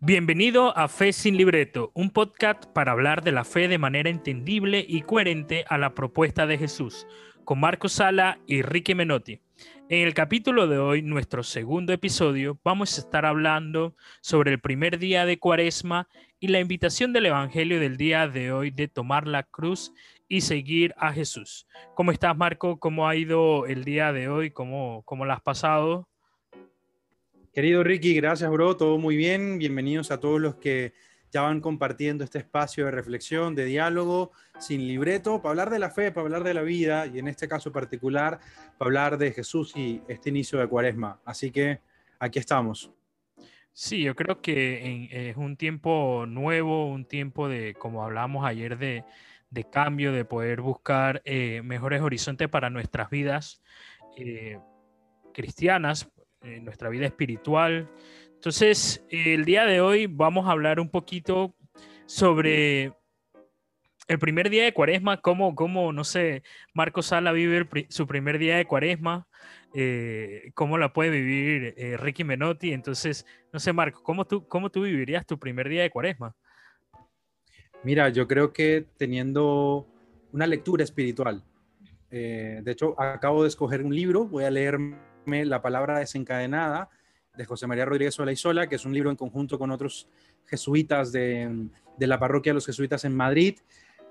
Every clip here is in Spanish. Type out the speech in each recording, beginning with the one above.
Bienvenido a Fe sin Libreto, un podcast para hablar de la fe de manera entendible y coherente a la propuesta de Jesús, con Marco Sala y Ricky Menotti. En el capítulo de hoy, nuestro segundo episodio, vamos a estar hablando sobre el primer día de Cuaresma y la invitación del Evangelio del día de hoy de tomar la cruz y seguir a Jesús. ¿Cómo estás, Marco? ¿Cómo ha ido el día de hoy? ¿Cómo, cómo lo has pasado? Querido Ricky, gracias, bro. Todo muy bien. Bienvenidos a todos los que ya van compartiendo este espacio de reflexión, de diálogo, sin libreto, para hablar de la fe, para hablar de la vida y en este caso particular, para hablar de Jesús y este inicio de Cuaresma. Así que aquí estamos. Sí, yo creo que es un tiempo nuevo, un tiempo de, como hablamos ayer, de, cambio, de poder buscar eh, mejores horizontes para nuestras vidas eh, cristianas, en nuestra vida espiritual. Entonces, el día de hoy vamos a hablar un poquito sobre el primer día de cuaresma, cómo, cómo no sé, Marco Sala vive su primer día de cuaresma, eh, cómo la puede vivir eh, Ricky Menotti. Entonces, no sé, Marco, ¿cómo tú, ¿cómo tú vivirías tu primer día de cuaresma? Mira, yo creo que teniendo una lectura espiritual. Eh, de hecho, acabo de escoger un libro, voy a leer la palabra desencadenada de José María Rodríguez Sola y Sola, que es un libro en conjunto con otros jesuitas de, la parroquia de los jesuitas en Madrid,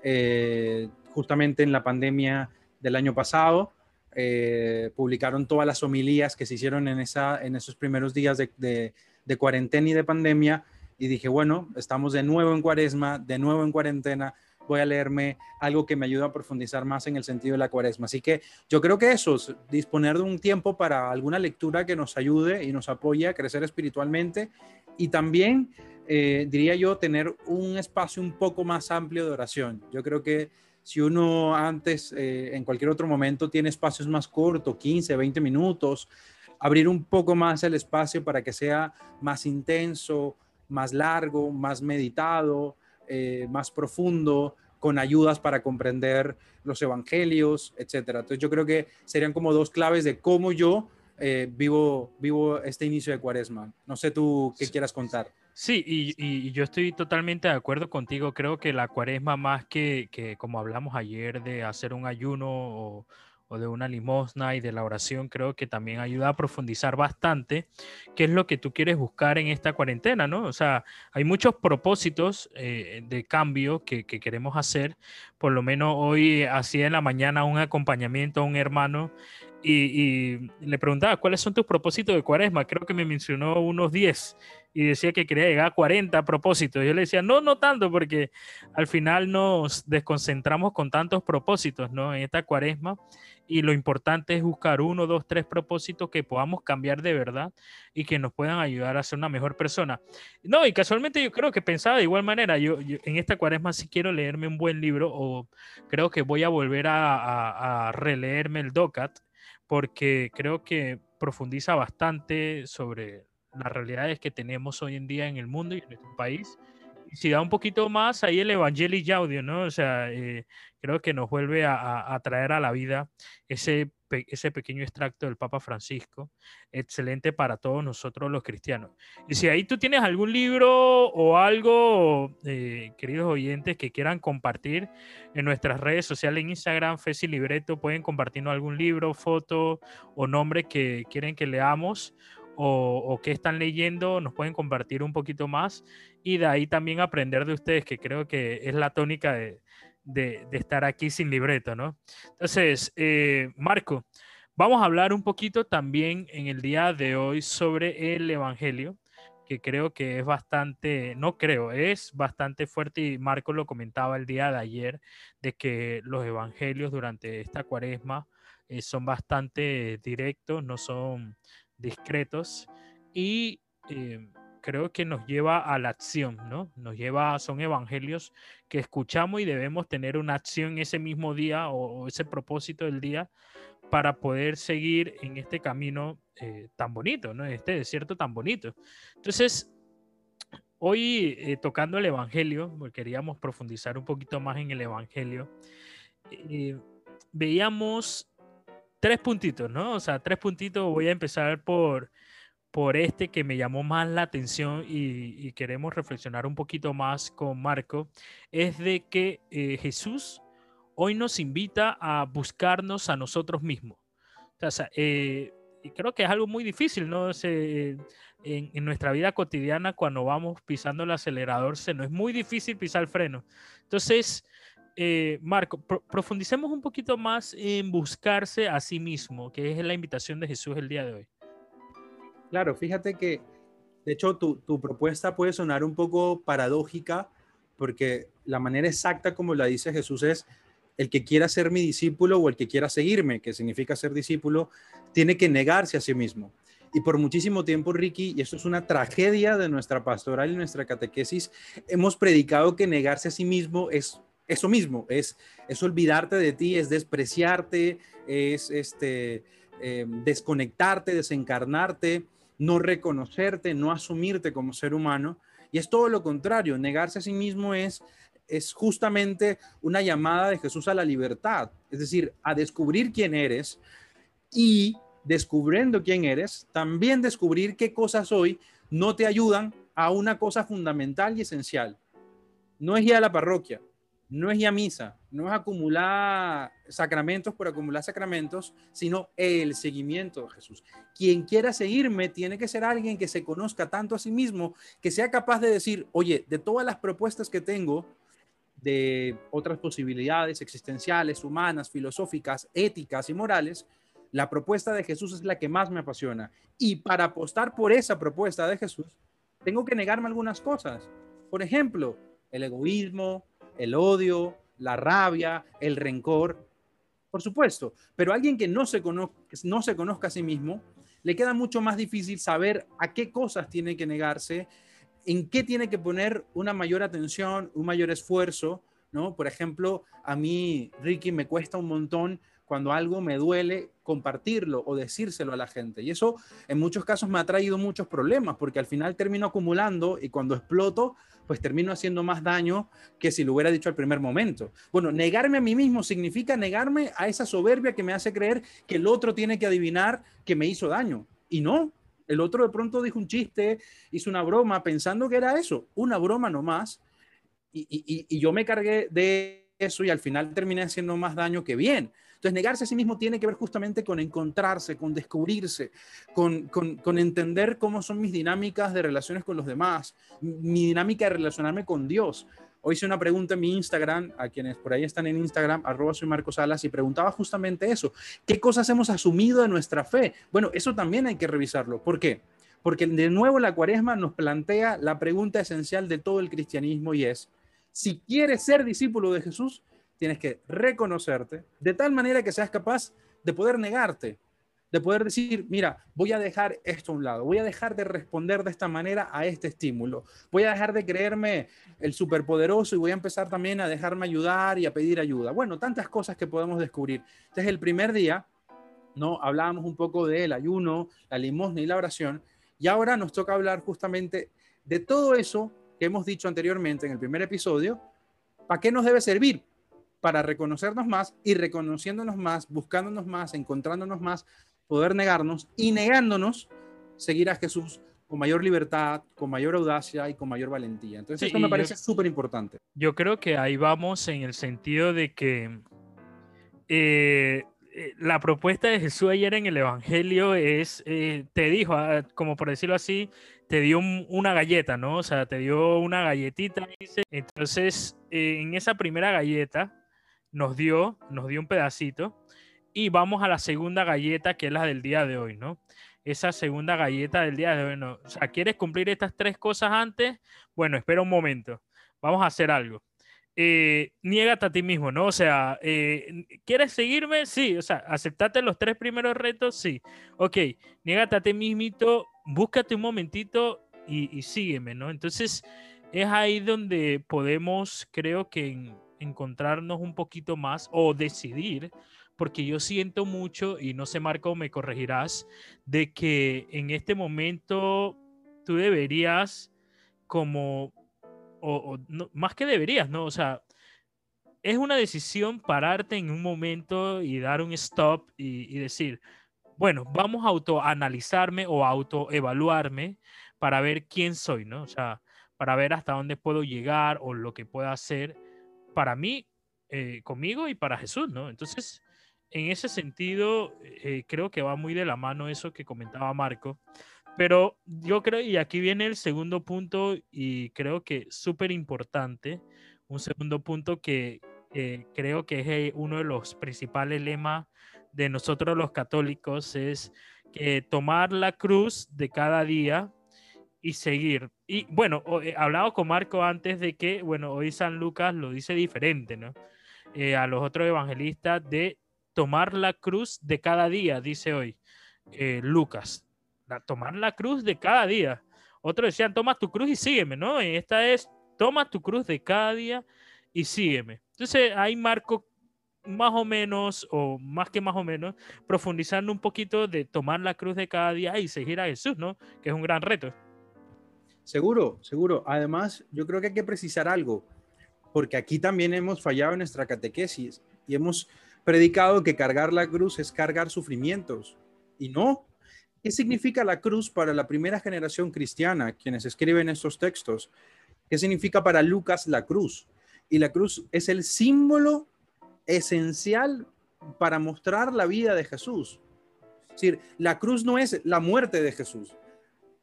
eh, justamente en la pandemia del año pasado. Eh, publicaron todas las homilías que se hicieron en, esa, en esos primeros días de, de cuarentena y de pandemia. Y dije, bueno, estamos de nuevo en cuaresma, de nuevo en cuarentena, voy a leerme algo que me ayude a profundizar más en el sentido de la cuaresma. Así que yo creo que eso, es disponer de un tiempo para alguna lectura que nos ayude y nos apoye a crecer espiritualmente y también, eh, diría yo, tener un espacio un poco más amplio de oración. Yo creo que si uno antes, eh, en cualquier otro momento, tiene espacios más cortos, 15, 20 minutos, abrir un poco más el espacio para que sea más intenso, más largo, más meditado, eh, más profundo, con ayudas para comprender los evangelios, etcétera. Entonces yo creo que serían como dos claves de cómo yo eh, vivo, vivo este inicio de cuaresma. No sé tú qué quieras contar. Sí, y, yo estoy totalmente de acuerdo contigo. Creo que la cuaresma más que, que como hablamos ayer de hacer un ayuno o, o de una limosna y de la oración, creo que también ayuda a profundizar bastante qué es lo que tú quieres buscar en esta cuarentena, ¿no? O sea, hay muchos propósitos eh, de cambio que, queremos hacer. Por lo menos hoy hacía en la mañana un acompañamiento a un hermano y, le preguntaba, ¿cuáles son tus propósitos de cuaresma? Creo que me mencionó unos 10 y decía que quería llegar a 40 propósitos. Yo le decía, no, no tanto, porque al final nos desconcentramos con tantos propósitos, ¿no? En esta cuaresma y lo importante es buscar uno, dos, tres propósitos que podamos cambiar de verdad y que nos puedan ayudar a ser una mejor persona. No, y casualmente yo creo que pensaba de igual manera, yo, en esta cuaresma sí quiero leerme un buen libro o creo que voy a volver a, a releerme el DOCAT porque creo que profundiza bastante sobre las realidades que tenemos hoy en día en el mundo y en nuestro país si da un poquito más ahí el Evangelii Audio, ¿no? O sea, eh, creo que nos vuelve a, traer a la vida ese, ese pequeño extracto del Papa Francisco, excelente para todos nosotros los cristianos. Y si ahí tú tienes algún libro o algo, eh, queridos oyentes, que quieran compartir en nuestras redes sociales, en Instagram, Fesi Libreto, pueden compartirnos algún libro, foto o nombre que quieren que leamos o, o qué están leyendo, nos pueden compartir un poquito más y de ahí también aprender de ustedes, que creo que es la tónica de, estar aquí sin libreto, ¿no? Entonces, eh, Marco, vamos a hablar un poquito también en el día de hoy sobre el Evangelio, que creo que es bastante, no creo, es bastante fuerte y Marco lo comentaba el día de ayer, de que los Evangelios durante esta cuaresma eh, son bastante directos, no son discretos y eh, creo que nos lleva a la acción, ¿no? Nos lleva, son evangelios que escuchamos y debemos tener una acción ese mismo día o, ese propósito del día para poder seguir en este camino eh, tan bonito, ¿no? Este desierto tan bonito. Entonces, hoy eh, tocando el Evangelio, queríamos profundizar un poquito más en el Evangelio, veíamos tres puntitos, ¿no? O sea, tres puntitos, voy a empezar por por este que me llamó más la atención y, queremos reflexionar un poquito más con Marco, es de que eh, Jesús hoy nos invita a buscarnos a nosotros mismos. O sea, eh, y creo que es algo muy difícil, ¿no? en, en, nuestra vida cotidiana, cuando vamos pisando el acelerador, se nos es muy difícil pisar el freno. Entonces, eh, Marco, profundicemos un poquito más en buscarse a sí mismo, que es la invitación de Jesús el día de hoy. Claro, fíjate que, de hecho, tu, tu propuesta puede sonar un poco paradójica, porque la manera exacta como la dice Jesús es, el que quiera ser mi discípulo o el que quiera seguirme, que significa ser discípulo, tiene que negarse a sí mismo. Y por muchísimo tiempo, Ricky, y esto es una tragedia de nuestra pastoral y nuestra catequesis, hemos predicado que negarse a sí mismo es eso mismo, es, es olvidarte de ti, es despreciarte, es este, em, desconectarte, desencarnarte, no reconocerte, no asumirte como ser humano. Y es todo lo contrario, negarse a sí mismo es, es justamente una llamada de Jesús a la libertad, es decir, a descubrir quién eres y descubriendo quién eres, también descubrir qué cosas hoy no te ayudan a una cosa fundamental y esencial. No es ir a la parroquia, no es ir a misa, no es acumular sacramentos por acumular sacramentos, sino el seguimiento de Jesús. Quien quiera seguirme tiene que ser alguien que se conozca tanto a sí mismo, que sea capaz de decir, oye, de todas las propuestas que tengo, de otras posibilidades existenciales, humanas, filosóficas, éticas y morales, la propuesta de Jesús es la que más me apasiona. Y para apostar por esa propuesta de Jesús, tengo que negarme algunas cosas. Por ejemplo, el egoísmo, el odio, la rabia, el rencor, por supuesto, pero alguien que no se, no se conozca a sí mismo, le queda mucho más difícil saber a qué cosas tiene que negarse, en qué tiene que poner una mayor atención, un mayor esfuerzo, ¿no? Por ejemplo, a mí, Ricky, me cuesta un montón cuando algo me duele compartirlo o decírselo a la gente. Y eso en muchos casos me ha traído muchos problemas porque al final termino acumulando y cuando exploto, pues termino haciendo más daño que si lo hubiera dicho al primer momento. Bueno, negarme a mí mismo significa negarme a esa soberbia que me hace creer que el otro tiene que adivinar que me hizo daño. Y no, el otro de pronto dijo un chiste, hizo una broma pensando que era eso, una broma nomás. Y, y, y yo me cargué de eso y al final terminé haciendo más daño que bien. Entonces, negarse a sí mismo tiene que ver justamente con encontrarse, con descubrirse, con, entender cómo son mis dinámicas de relaciones con los demás, mi dinámica de relacionarme con Dios. Hoy hice una pregunta en mi Instagram, a quienes por ahí están en Instagram, arroba soy Marcos Salas, y preguntaba justamente eso. ¿Qué cosas hemos asumido de nuestra fe? Bueno, eso también hay que revisarlo. ¿Por qué? Porque de nuevo la cuaresma nos plantea la pregunta esencial de todo el cristianismo y es, si quieres ser discípulo de Jesús, tienes que reconocerte de tal manera que seas capaz de poder negarte, de poder decir, mira, voy a dejar esto a un lado, voy a dejar de responder de esta manera a este estímulo, voy a dejar de creerme el superpoderoso y voy a empezar también a dejarme ayudar y a pedir ayuda. Bueno, tantas cosas que podemos descubrir. Este es el primer día, ¿no? Hablábamos un poco del ayuno, la limosna y la oración, y ahora nos toca hablar justamente de todo eso que hemos dicho anteriormente en el primer episodio, ¿para qué nos debe servir? Para reconocernos más y reconociéndonos más, buscándonos más, encontrándonos más, poder negarnos y negándonos, seguir a Jesús con mayor libertad, con mayor audacia y con mayor valentía. Entonces, esto me parece súper importante. Yo creo que ahí vamos en el sentido de que eh, eh, la propuesta de Jesús ayer en el Evangelio es, eh, te dijo, ah, como por decirlo así, te dio una galleta, ¿no? O sea, te dio una galletita. Entonces, en esa primera galleta, nos dio, nos dio un pedacito. Y vamos a la segunda galleta, que es la del día de hoy, ¿no? Esa segunda galleta del día de hoy, ¿no? O sea, ¿quieres cumplir estas tres cosas antes? Bueno, espera un momento. Vamos a hacer algo. Eh, niégate a ti mismo, ¿no? O sea, eh, ¿quieres seguirme? Sí, o sea, aceptate los tres primeros retos, sí. Ok, niégate a ti mismito, búscate un momentito y, y sígueme, ¿no? Entonces, es ahí donde podemos, creo que en, encontrarnos un poquito más o decidir, porque yo siento mucho, y no sé Marco, me corregirás, de que en este momento tú deberías como, o, más que deberías, ¿no? O sea, es una decisión pararte en un momento y dar un stop y, decir, bueno, vamos a autoanalizarme o autoevaluarme para ver quién soy, ¿no? O sea, para ver hasta dónde puedo llegar o lo que puedo hacer para mí, eh, conmigo y para Jesús, ¿no? Entonces, en ese sentido, eh, creo que va muy de la mano eso que comentaba Marco. Pero yo creo, y aquí viene el segundo punto, y creo que súper importante, un segundo punto que eh, creo que es uno de los principales lemas de nosotros los católicos, es que tomar la cruz de cada día y seguir. Y bueno, he hablado con Marco antes de que, bueno, hoy San Lucas lo dice diferente, ¿no? Eh, a los otros evangelistas de tomar la cruz de cada día, dice hoy eh, Lucas. tomar la cruz de cada día. Otros decían, toma tu cruz y sígueme, ¿no? Y esta es, toma tu cruz de cada día y sígueme. Entonces ahí Marco más o menos, o más que más o menos, profundizando un poquito de tomar la cruz de cada día y seguir a Jesús, ¿no? Que es un gran reto. Seguro, seguro. Además, yo creo que hay que precisar algo, porque aquí también hemos fallado en nuestra catequesis y hemos predicado que cargar la cruz es cargar sufrimientos. Y no. ¿Qué significa la cruz para la primera generación cristiana, quienes escriben estos textos? ¿Qué significa para Lucas la cruz? Y la cruz es el símbolo esencial para mostrar la vida de Jesús. Es decir, la cruz no es la muerte de Jesús,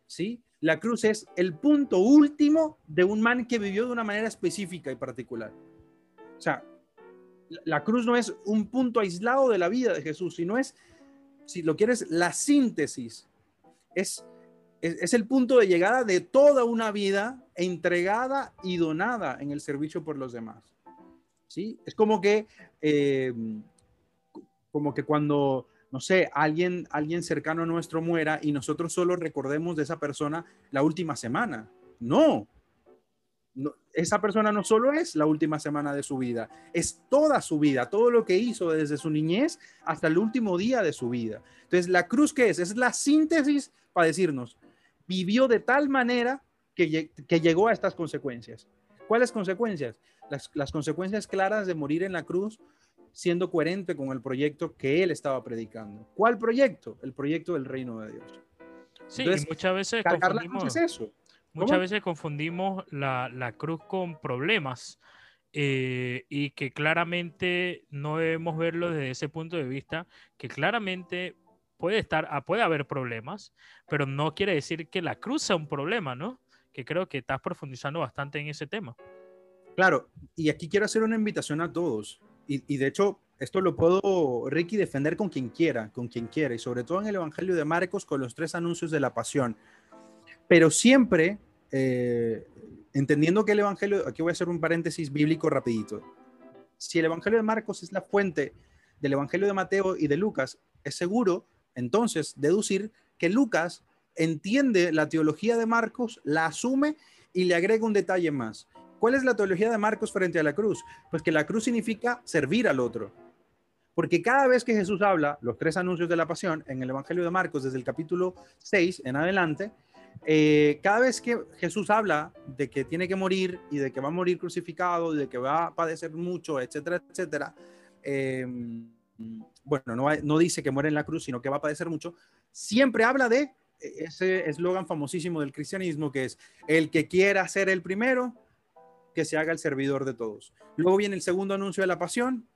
¿sí? La cruz es el punto último de un man que vivió de una manera específica y particular. O sea, la cruz no es un punto aislado de la vida de Jesús, sino es, si lo quieres, la síntesis. Es, es, el punto de llegada de toda una vida entregada y donada en el servicio por los demás. ¿Sí? Es como que, eh, como que cuando no sé, alguien, alguien cercano a nuestro muera y nosotros solo recordemos de esa persona la última semana. No. esa persona no solo es la última semana de su vida, es toda su vida, todo lo que hizo desde su niñez hasta el último día de su vida. Entonces, la cruz, ¿qué es? Es la síntesis para decirnos, vivió de tal manera que, que llegó a estas consecuencias. ¿Cuáles consecuencias? Las consecuencias claras de morir en la cruz siendo coherente con el proyecto que él estaba predicando. ¿Cuál proyecto? El proyecto del reino de Dios. Sí, muchas veces confundimos, eso. Muchas veces confundimos la, cruz con problemas eh, y que claramente no debemos verlo desde ese punto de vista, que claramente puede estar, ah, puede haber problemas, pero no quiere decir que la cruz sea un problema, ¿no? Que creo que estás profundizando bastante en ese tema. Claro, y aquí quiero hacer una invitación a todos y, de hecho, esto lo puedo, Ricky, defender con quien quiera, con quien quiera, y sobre todo en el Evangelio de Marcos con los tres anuncios de la pasión. Pero siempre, eh, entendiendo que el Evangelio, aquí voy a hacer un paréntesis bíblico rapidito, si el Evangelio de Marcos es la fuente del Evangelio de Mateo y de Lucas, es seguro entonces deducir que Lucas entiende la teología de Marcos, la asume y le agrega un detalle más. ¿Cuál es la teología de Marcos frente a la cruz? Pues que la cruz significa servir al otro. Porque cada vez que Jesús habla, los tres anuncios de la pasión, en el Evangelio de Marcos, desde el capítulo 6 en adelante, eh, cada vez que Jesús habla de que tiene que morir y de que va a morir crucificado, de que va a padecer mucho, etcétera, etcétera, eh, bueno, no, no dice que muere en la cruz, sino que va a padecer mucho, siempre habla de ese eslogan famosísimo del cristianismo que es, el que quiera ser el primero, que se haga el servidor de todos. Luego viene el segundo anuncio de la pasión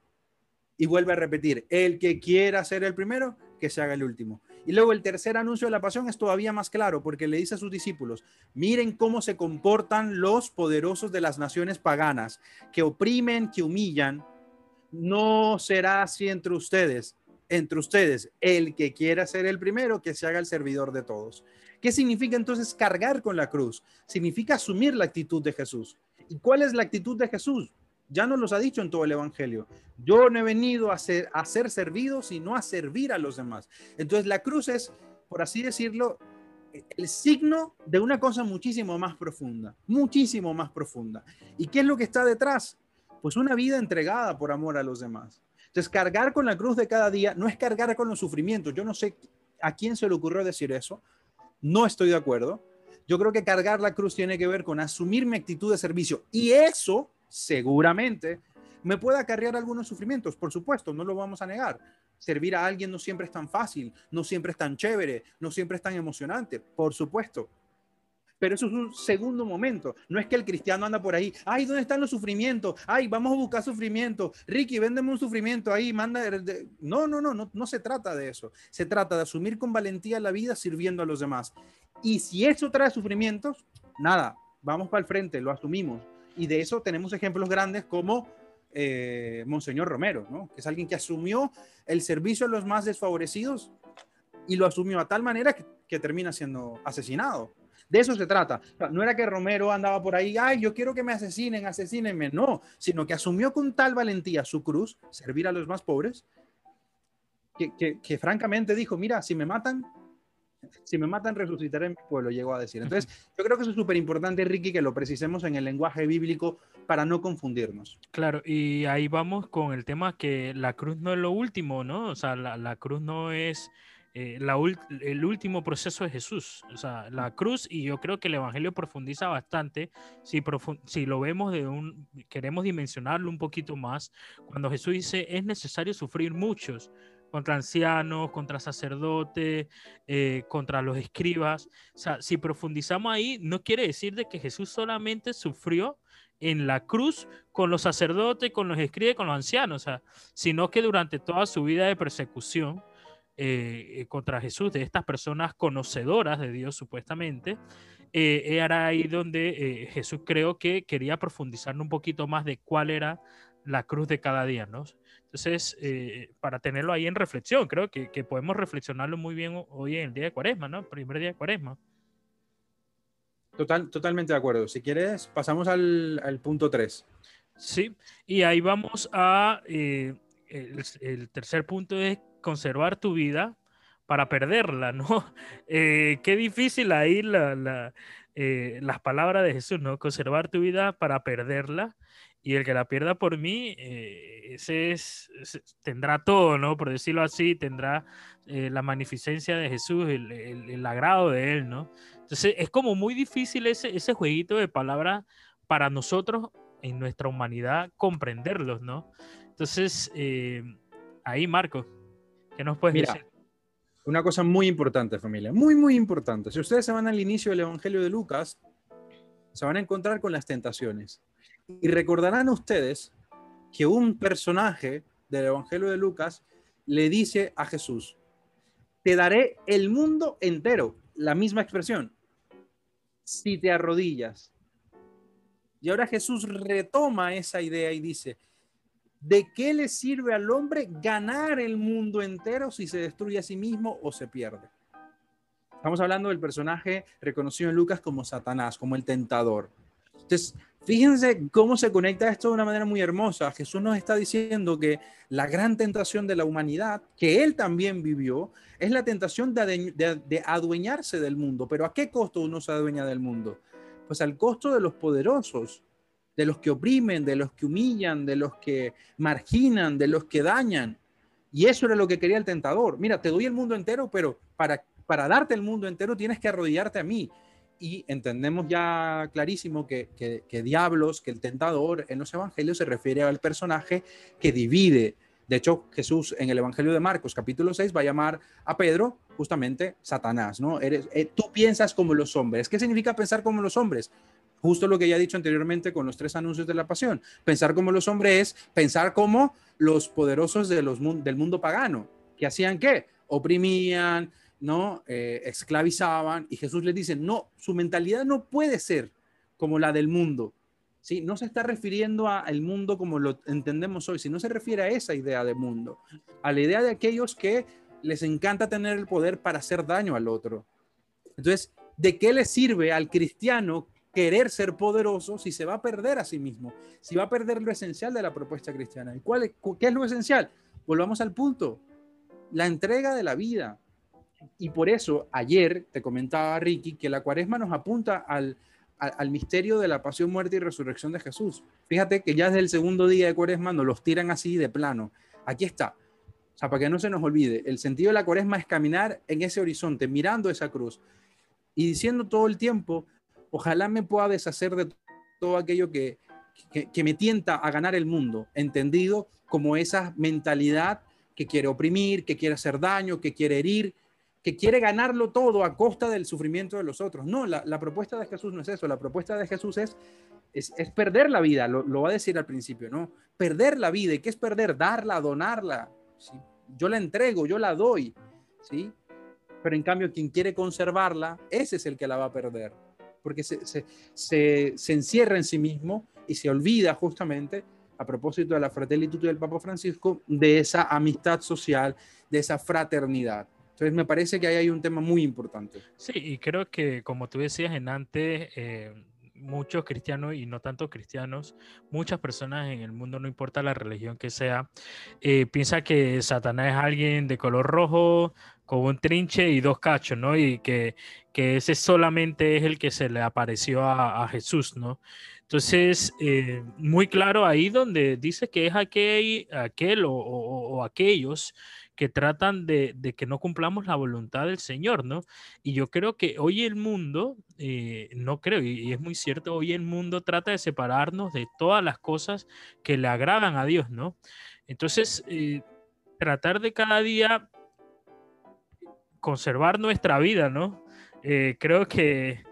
y vuelve a repetir, el que quiera ser el primero, que se haga el último. Y luego el tercer anuncio de la pasión es todavía más claro porque le dice a sus discípulos, miren cómo se comportan los poderosos de las naciones paganas, que oprimen, que humillan. No será así entre ustedes, entre ustedes, el que quiera ser el primero, que se haga el servidor de todos. ¿Qué significa entonces cargar con la cruz? Significa asumir la actitud de Jesús. ¿Y cuál es la actitud de Jesús? Ya nos los ha dicho en todo el Evangelio. Yo no he venido a ser, a ser servido, sino a servir a los demás. Entonces la cruz es, por así decirlo, el signo de una cosa muchísimo más profunda, muchísimo más profunda. ¿Y qué es lo que está detrás? Pues una vida entregada por amor a los demás. Entonces, cargar con la cruz de cada día no es cargar con los sufrimientos. Yo no sé a quién se le ocurrió decir eso. No estoy de acuerdo. Yo creo que cargar la cruz tiene que ver con asumir mi actitud de servicio y eso seguramente me puede acarrear algunos sufrimientos, por supuesto, no lo vamos a negar. Servir a alguien no siempre es tan fácil, no siempre es tan chévere, no siempre es tan emocionante, por supuesto. Pero eso es un segundo momento. No es que el cristiano anda por ahí, ay, ¿dónde están los sufrimientos? Ay, vamos a buscar sufrimiento. Ricky, véndeme un sufrimiento ahí, manda. No, no, no, no, no se trata de eso. Se trata de asumir con valentía la vida sirviendo a los demás. Y si eso trae sufrimientos, nada, vamos para el frente, lo asumimos. Y de eso tenemos ejemplos grandes como eh, Monseñor Romero, ¿no? que es alguien que asumió el servicio a los más desfavorecidos y lo asumió a tal manera que, termina siendo asesinado. De eso se trata. No era que Romero andaba por ahí, ay, yo quiero que me asesinen, asesínenme. No, sino que asumió con tal valentía su cruz, servir a los más pobres, que, francamente dijo, mira, si me matan, si me matan, resucitaré en mi pueblo, llegó a decir. Entonces, yo creo que eso es súper importante, Ricky, que lo precisemos en el lenguaje bíblico para no confundirnos. Claro, y ahí vamos con el tema que la cruz no es lo último, ¿no? O sea, la, la cruz no es eh, el último proceso de Jesús, o sea, la cruz, y yo creo que el Evangelio profundiza bastante, si, si lo vemos de un, queremos dimensionarlo un poquito más, cuando Jesús dice, es necesario sufrir muchos, contra ancianos, contra sacerdotes, eh, contra los escribas. O sea, si profundizamos ahí, no quiere decir de que Jesús solamente sufrió en la cruz con los sacerdotes, con los escribas, con los ancianos, o sea, sino que durante toda su vida de persecución, eh, eh, contra Jesús, de estas personas conocedoras de Dios supuestamente, eh, era ahí donde Jesús creo que quería profundizar un poquito más de cuál era la cruz de cada día, ¿no? Entonces, para tenerlo ahí en reflexión, creo que, que, podemos reflexionarlo muy bien hoy en el día de Cuaresma, ¿no? Primer día de Cuaresma. Total, totalmente de acuerdo. Si quieres, pasamos al, al punto 3. Sí, y ahí vamos a... el, el tercer punto es conservar tu vida para perderla, ¿no? Eh, qué difícil ahí la, eh, las palabras de Jesús, ¿no? Conservar tu vida para perderla y el que la pierda por mí, eh, ese, es, tendrá todo, ¿no? Por decirlo así, tendrá la magnificencia de Jesús, el, el, agrado de Él, ¿no? Entonces es como muy difícil ese, ese jueguito de palabras para nosotros en nuestra humanidad comprenderlos, ¿no? Entonces, ahí Marco. ¿Qué nos puedes decir? Una cosa muy importante, familia, muy, muy importante. Si ustedes se van al inicio del Evangelio de Lucas, se van a encontrar con las tentaciones. Y recordarán ustedes que un personaje del Evangelio de Lucas le dice a Jesús, te daré el mundo entero, la misma expresión, si te arrodillas. Y ahora Jesús retoma esa idea y dice, ¿De qué le sirve al hombre ganar el mundo entero si se destruye a sí mismo o se pierde? Estamos hablando del personaje reconocido en Lucas como Satanás, como el tentador. Entonces, fíjense cómo se conecta esto de una manera muy hermosa. Jesús nos está diciendo que la gran tentación de la humanidad, que él también vivió, es la tentación de, de adueñarse del mundo. Pero ¿a qué costo uno se adueña del mundo? Pues al costo de los poderosos, de los que oprimen, de los que humillan, de los que marginan, de los que dañan. Y eso era lo que quería el tentador. Mira, te doy el mundo entero, pero para, para darte el mundo entero tienes que arrodillarte a mí. Y entendemos ya clarísimo que, que, diablos, que el tentador en los evangelios se refiere al personaje que divide. De hecho, Jesús en el Evangelio de Marcos, capítulo 6, va a llamar a Pedro justamente Satanás, ¿no? Eres, eh, tú piensas como los hombres. ¿Qué significa pensar como los hombres? Justo lo que ya he dicho anteriormente con los tres anuncios de la pasión. Pensar como los hombres es pensar como los poderosos de los, del mundo pagano, que hacían qué? Oprimían, ¿no? Eh, esclavizaban. Y Jesús les dice, no, su mentalidad no puede ser como la del mundo. ¿sí? No se está refiriendo al mundo como lo entendemos hoy, sino se refiere a esa idea de mundo, a la idea de aquellos que les encanta tener el poder para hacer daño al otro. Entonces, ¿de qué le sirve al cristiano querer ser poderoso si se va a perder a sí mismo, si va a perder lo esencial de la propuesta cristiana. ¿Y cuál qué es lo esencial? Volvamos al punto, la entrega de la vida. Y por eso ayer te comentaba Ricky que la cuaresma nos apunta al, al, misterio de la pasión, muerte y resurrección de Jesús. Fíjate que ya desde el segundo día de cuaresma nos los tiran así de plano. Aquí está. O sea, para que no se nos olvide, el sentido de la cuaresma es caminar en ese horizonte, mirando esa cruz y diciendo todo el tiempo, ojalá me pueda deshacer de todo aquello que, que, me tienta a ganar el mundo, entendido como esa mentalidad que quiere oprimir, que quiere hacer daño, que quiere herir, que quiere ganarlo todo a costa del sufrimiento de los otros. No, la, propuesta de Jesús no es eso, la propuesta de Jesús es, es, perder la vida, lo, va a decir al principio, ¿no? Perder la vida, ¿y qué es perder? Darla, donarla. Yo la entrego, yo la doy, ¿sí? Pero en cambio, quien quiere conservarla, ese es el que la va a perder, porque se, se, se encierra en sí mismo y se olvida justamente, a propósito de la fraternidad del Papa Francisco, de esa amistad social, de esa fraternidad. Entonces me parece que ahí hay un tema muy importante. Sí, y creo que como tú decías en antes, eh, muchos cristianos y no tanto cristianos, muchas personas en el mundo, no importa la religión que sea, eh, piensa que Satanás es alguien de color rojo, con un trinche y dos cachos, ¿no? Y que, que ese solamente es el que se le apareció a, Jesús, ¿no? Entonces, eh, muy claro ahí donde dice que es aquel, aquel o, aquellos que tratan de, que no cumplamos la voluntad del Señor, ¿no? Y yo creo que hoy el mundo, eh, no creo, y, es muy cierto, hoy el mundo trata de separarnos de todas las cosas que le agradan a Dios, ¿no? Entonces, eh, tratar de cada día conservar nuestra vida, ¿no? Eh, creo que,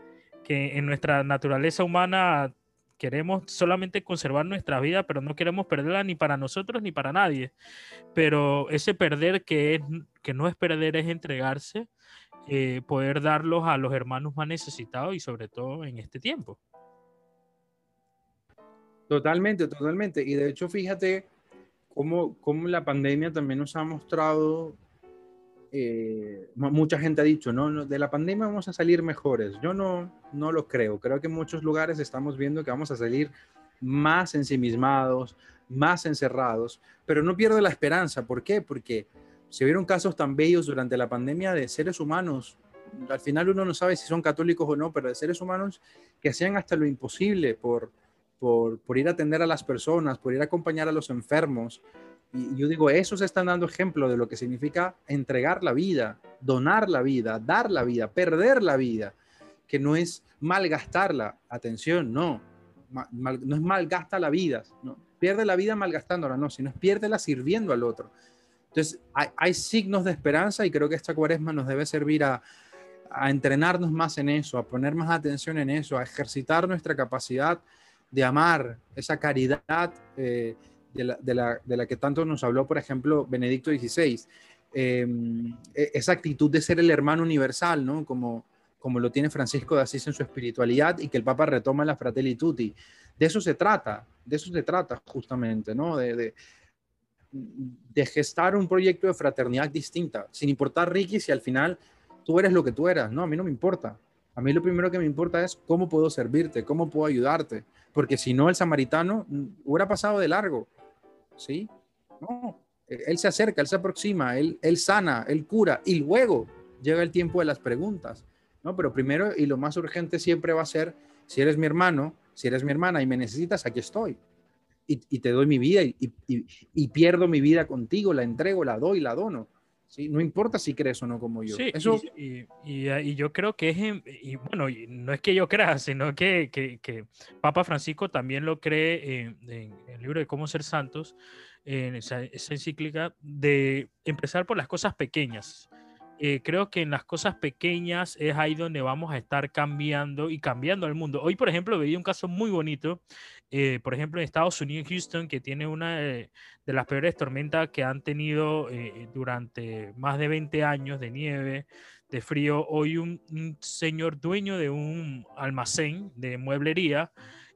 que en nuestra naturaleza humana queremos solamente conservar nuestra vida, pero no queremos perderla ni para nosotros ni para nadie. Pero ese perder que, es, que no es perder, es entregarse, eh, poder darlos a los hermanos más necesitados y sobre todo en este tiempo. Totalmente, totalmente. Y de hecho, fíjate cómo, cómo la pandemia también nos ha mostrado eh, mucha gente ha dicho, no, de la pandemia vamos a salir mejores. Yo no, no lo creo. Creo que en muchos lugares estamos viendo que vamos a salir más ensimismados, más encerrados, pero no pierdo la esperanza. ¿Por qué? Porque se vieron casos tan bellos durante la pandemia de seres humanos. Al final uno no sabe si son católicos o no, pero de seres humanos que hacían hasta lo imposible por, por, por ir a atender a las personas, por ir a acompañar a los enfermos, y yo digo, esos están dando ejemplo de lo que significa entregar la vida, donar la vida, dar la vida, perder la vida, que no es malgastarla. Atención, no. no es malgasta la vida. No. Pierde la vida malgastándola, no, sino es piérdela sirviendo al otro. Entonces, hay, signos de esperanza y creo que esta cuaresma nos debe servir a, entrenarnos más en eso, a poner más atención en eso, a ejercitar nuestra capacidad de amar, esa caridad. Eh, de la, que tanto nos habló, por ejemplo, Benedicto XVI. Em, e, esa actitud de ser el hermano universal, ¿no? Como, como lo tiene Francisco de Asís en su espiritualidad y que el Papa retoma la Fratelli Tutti. De eso se trata, de eso se trata justamente, ¿no? De, de, gestar un proyecto de fraternidad distinta, sin importar, Ricky, si al final tú eres lo que tú eras, ¿no? A mí no me importa. A mí lo primero que me importa es cómo puedo servirte, cómo puedo ayudarte, porque si no el samaritano hubiera pasado de largo ¿sí? No, él se acerca, él se aproxima, él, él sana, él cura y luego llega el tiempo de las preguntas, ¿no? Pero primero y lo más urgente siempre va a ser, si eres mi hermano, si eres mi hermana y me necesitas, aquí estoy. Y, te doy mi vida y, y, pierdo mi vida contigo, la entrego, la doy, la dono. ¿Sí? No importa si crees o no como yo. Sí, Eso... y, yo creo que es, y bueno, no es que yo crea, sino que, que, Papa Francisco también lo cree en, el libro de Cómo ser santos, en esa, encíclica, de empezar por las cosas pequeñas. Eh, creo que en las cosas pequeñas es ahí donde vamos a estar cambiando y cambiando el mundo. Hoy, por ejemplo, veía un caso muy bonito, eh, por ejemplo, en Estados Unidos, Houston, que tiene una de, las peores tormentas que han tenido eh, durante más de 20 años de nieve, de frío. Hoy un, señor dueño de un almacén de mueblería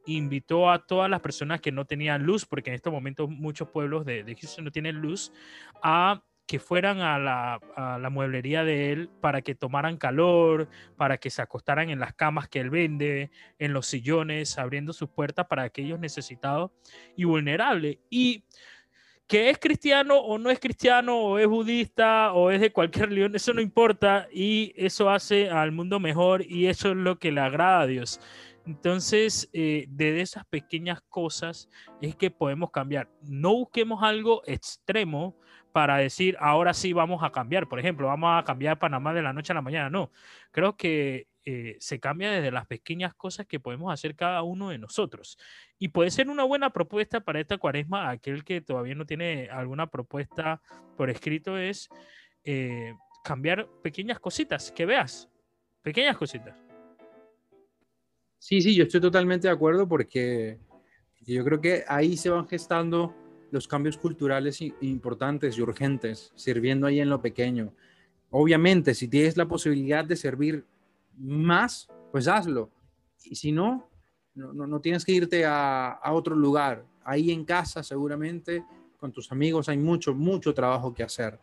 invitó a todas las personas que no tenían luz, porque en estos momentos muchos pueblos de, de Houston no tienen luz, a que fueran a la, mueblería de él para que tomaran calor, para que se acostaran en las camas que él vende, en los sillones, abriendo sus puertas para aquellos necesitados y vulnerables. Y que es cristiano o no es cristiano, o es budista, o es de cualquier religión, eso no importa y eso hace al mundo mejor y eso es lo que le agrada a Dios. Entonces, eh, de esas pequeñas cosas es que podemos cambiar. No busquemos algo extremo, para decir, ahora sí vamos a cambiar. Por ejemplo, vamos a cambiar Panamá de la noche a la mañana. No, creo que eh, se cambia desde las pequeñas cosas que podemos hacer cada uno de nosotros. Y puede ser una buena propuesta para esta cuaresma, aquel que todavía no tiene alguna propuesta por escrito, es eh, cambiar pequeñas cositas, que veas, pequeñas cositas. Sí, sí, yo estoy totalmente de acuerdo porque yo creo que ahí se van gestando los cambios culturales importantes y urgentes, sirviendo ahí en lo pequeño. Obviamente, si tienes la posibilidad de servir más, pues hazlo. Y si no, no, no, tienes que irte a, a, otro lugar. Ahí en casa, seguramente, con tus amigos, hay mucho, mucho trabajo que hacer.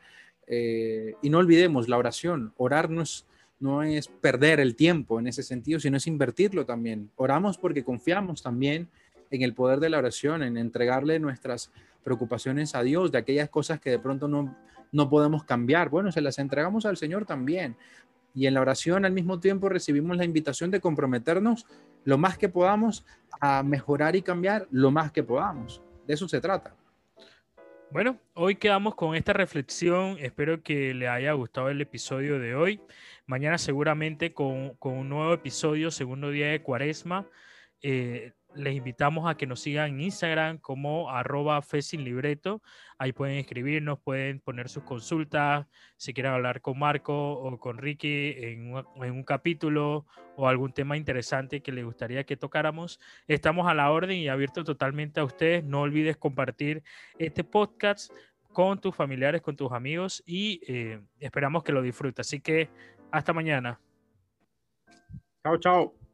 Eh, y no olvidemos la oración. Orar no es, no es perder el tiempo en ese sentido, sino es invertirlo también. Oramos porque confiamos también en el poder de la oración, en entregarle nuestras preocupaciones a Dios, de aquellas cosas que de pronto no, no podemos cambiar. Bueno, se las entregamos al Señor también. Y en la oración al mismo tiempo recibimos la invitación de comprometernos lo más que podamos a mejorar y cambiar lo más que podamos. De eso se trata. Bueno, hoy quedamos con esta reflexión. Espero que le haya gustado el episodio de hoy. Mañana seguramente con, con un nuevo episodio, segundo día de cuaresma. Eh, les invitamos a que nos sigan en Instagram como arroba fe sin libreto. Ahí pueden escribirnos, pueden poner sus consultas, si quieren hablar con Marco o con Ricky en un, capítulo o algún tema interesante que les gustaría que tocáramos. Estamos a la orden y abierto totalmente a ustedes. No olvides compartir este podcast con tus familiares, con tus amigos y eh, esperamos que lo disfrutes. Así que hasta mañana. Chao, chao.